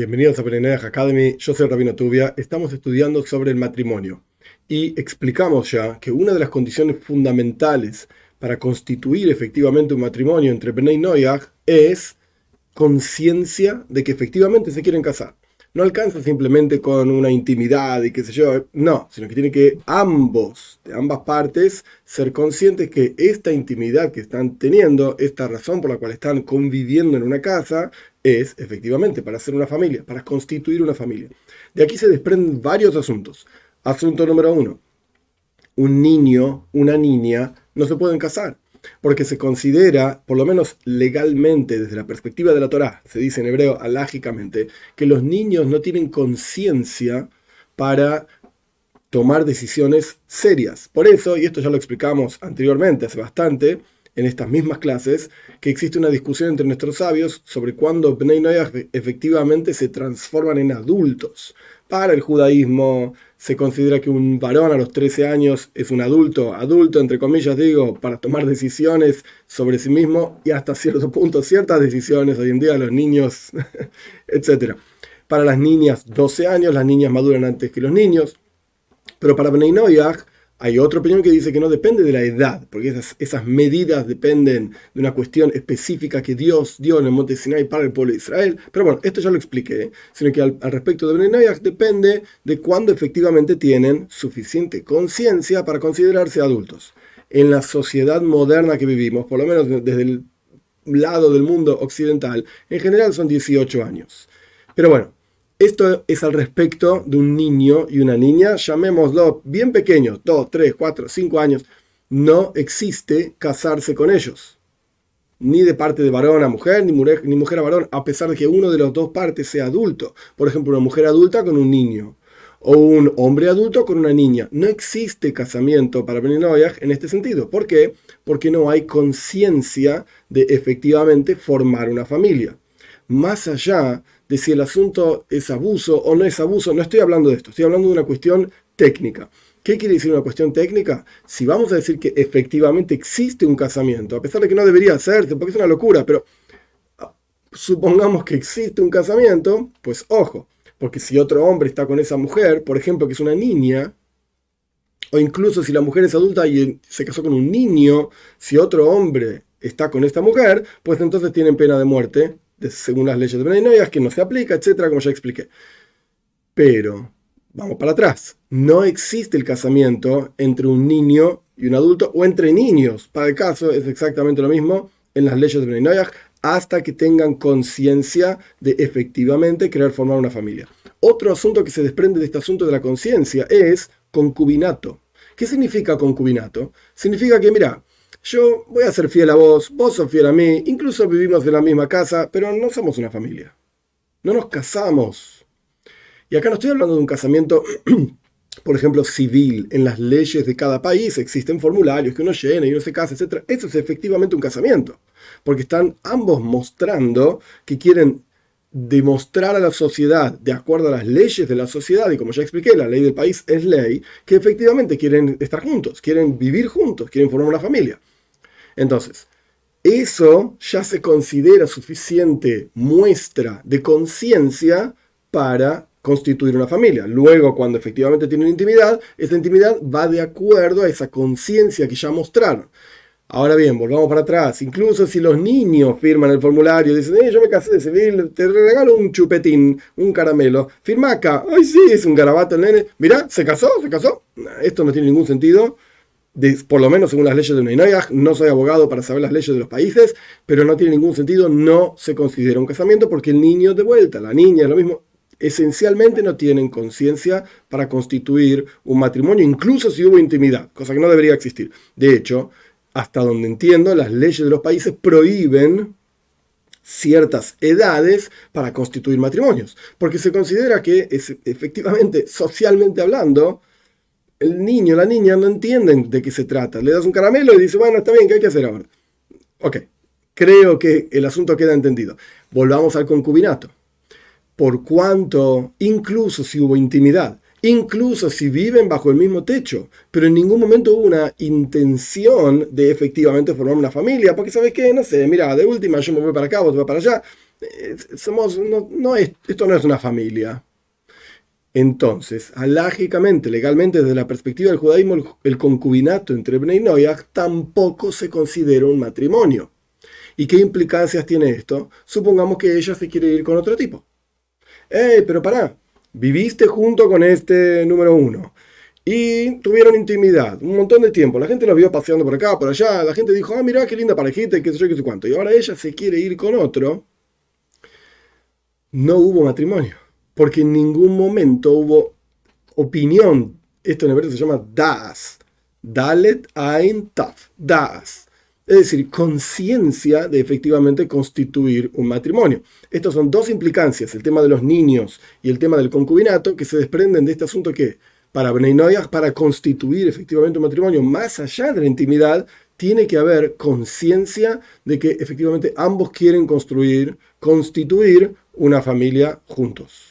Bienvenidos a Perenedaj Academy, yo soy Rabino Tubia, estamos estudiando sobre el matrimonio y explicamos ya que una de las condiciones fundamentales para constituir efectivamente un matrimonio entre Bnei Noyag es conciencia de que efectivamente se quieren casar. No alcanza simplemente con una intimidad y qué sé yo, no, sino que tiene que ambos, de ambas partes, ser conscientes que esta intimidad que están teniendo, esta razón por la cual están conviviendo en una casa, es efectivamente para hacer una familia, para constituir una familia. De aquí se desprenden varios asuntos. Asunto número uno, un niño, una niña, no se pueden casar porque se considera, por lo menos legalmente, desde la perspectiva de la Torá, se dice en hebreo alágicamente, que los niños no tienen conciencia para tomar decisiones serias. Por eso, y esto ya lo explicamos anteriormente, hace bastante, en estas mismas clases, que existe una discusión entre nuestros sabios sobre cuándo Bnei Noyah efectivamente se transforman en adultos. Para el judaísmo se considera que un varón a los 13 años es un adulto, adulto entre comillas digo, para tomar decisiones sobre sí mismo y hasta cierto punto ciertas decisiones hoy en día los niños, etc. Para las niñas 12 años, las niñas maduran antes que los niños, pero para Bnei Noyah hay otra opinión que dice que no depende de la edad, porque esas, medidas dependen de una cuestión específica que Dios dio en el monte Sinai para el pueblo de Israel. Pero bueno, esto ya lo expliqué, ¿eh? sino que al, respecto de Benenayah depende de cuándo efectivamente tienen suficiente conciencia para considerarse adultos. En la sociedad moderna que vivimos, por lo menos desde el lado del mundo occidental, en general son 18 años. Pero bueno, esto es al respecto de un niño y una niña, llamémoslo bien pequeños, 2, 3, 4, 5 años. No existe casarse con ellos, ni de parte de varón a mujer, ni mujer, ni mujer a varón, a pesar de que uno de las dos partes sea adulto. Por ejemplo, una mujer adulta con un niño, o un hombre adulto con una niña. No existe casamiento para Beninoyah en este sentido. ¿Por qué? Porque no hay conciencia de efectivamente formar una familia. Más allá de si el asunto es abuso o no es abuso. No estoy hablando de esto, estoy hablando de una cuestión técnica. ¿Qué quiere decir una cuestión técnica? Si vamos a decir que efectivamente existe un casamiento, a pesar de que no debería hacerse, porque es una locura, pero ah, supongamos que existe un casamiento, pues ojo, porque si otro hombre está con esa mujer, por ejemplo, que es una niña, o incluso si la mujer es adulta y se casó con un niño, si otro hombre está con esta mujer, pues entonces tienen pena de muerte según las leyes de que no se aplica, etcétera, como ya expliqué. Pero, vamos para atrás, no existe el casamiento entre un niño y un adulto o entre niños. Para el caso es exactamente lo mismo en las leyes de Benay hasta que tengan conciencia de efectivamente querer formar una familia. Otro asunto que se desprende de este asunto de la conciencia es concubinato. ¿Qué significa concubinato? Significa que, mira, yo voy a ser fiel a vos, vos sos fiel a mí, incluso vivimos en la misma casa, pero no somos una familia. No nos casamos. Y acá no estoy hablando de un casamiento, por ejemplo, civil. En las leyes de cada país existen formularios que uno llena y uno se casa, etc. Eso es efectivamente un casamiento. Porque están ambos mostrando que quieren demostrar a la sociedad, de acuerdo a las leyes de la sociedad, y como ya expliqué, la ley del país es ley, que efectivamente quieren estar juntos, quieren vivir juntos, quieren formar una familia. Entonces, eso ya se considera suficiente muestra de conciencia para constituir una familia. Luego, cuando efectivamente tienen intimidad, esa intimidad va de acuerdo a esa conciencia que ya mostraron. Ahora bien, volvamos para atrás. Incluso si los niños firman el formulario, dicen, eh, yo me casé de civil, te regalo un chupetín, un caramelo. Firma acá. Ay, sí, es un garabato el nene. Mirá, se casó, se casó. Esto no tiene ningún sentido por lo menos según las leyes de Neinoyah, no soy abogado para saber las leyes de los países, pero no tiene ningún sentido, no se considera un casamiento porque el niño de vuelta, la niña, lo mismo, esencialmente no tienen conciencia para constituir un matrimonio, incluso si hubo intimidad, cosa que no debería existir. De hecho, hasta donde entiendo, las leyes de los países prohíben ciertas edades para constituir matrimonios, porque se considera que es, efectivamente, socialmente hablando, el niño, la niña no entienden de qué se trata. Le das un caramelo y dice, bueno, está bien, ¿qué hay que hacer ahora? Ok, creo que el asunto queda entendido. Volvamos al concubinato. Por cuanto, incluso si hubo intimidad, incluso si viven bajo el mismo techo, pero en ningún momento hubo una intención de efectivamente formar una familia, porque sabes qué, no sé, mira, de última yo me voy para acá, vos vas para allá, somos, no, no es, esto no es una familia. Entonces, alágicamente, legalmente, desde la perspectiva del judaísmo, el concubinato entre Bnei Noyach tampoco se considera un matrimonio. ¿Y qué implicancias tiene esto? Supongamos que ella se quiere ir con otro tipo. ¡Eh, pero pará! Viviste junto con este número uno. Y tuvieron intimidad, un montón de tiempo. La gente los vio paseando por acá, por allá. La gente dijo, ah, mira qué linda parejita y qué sé yo, qué sé cuánto. Y ahora ella se quiere ir con otro. No hubo matrimonio porque en ningún momento hubo opinión. Esto en hebreo se llama das. Dalet ein taf. Das. Es decir, conciencia de efectivamente constituir un matrimonio. Estas son dos implicancias, el tema de los niños y el tema del concubinato, que se desprenden de este asunto que para Bnei para constituir efectivamente un matrimonio más allá de la intimidad, tiene que haber conciencia de que efectivamente ambos quieren construir, constituir una familia juntos.